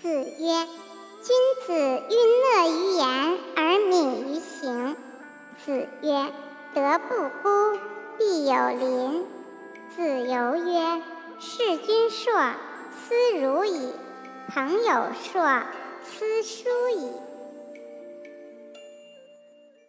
子曰：“君子欲讷于言而敏于行。”子曰：“德不孤，必有邻。”子游曰：“事君硕斯如矣，朋友硕斯。”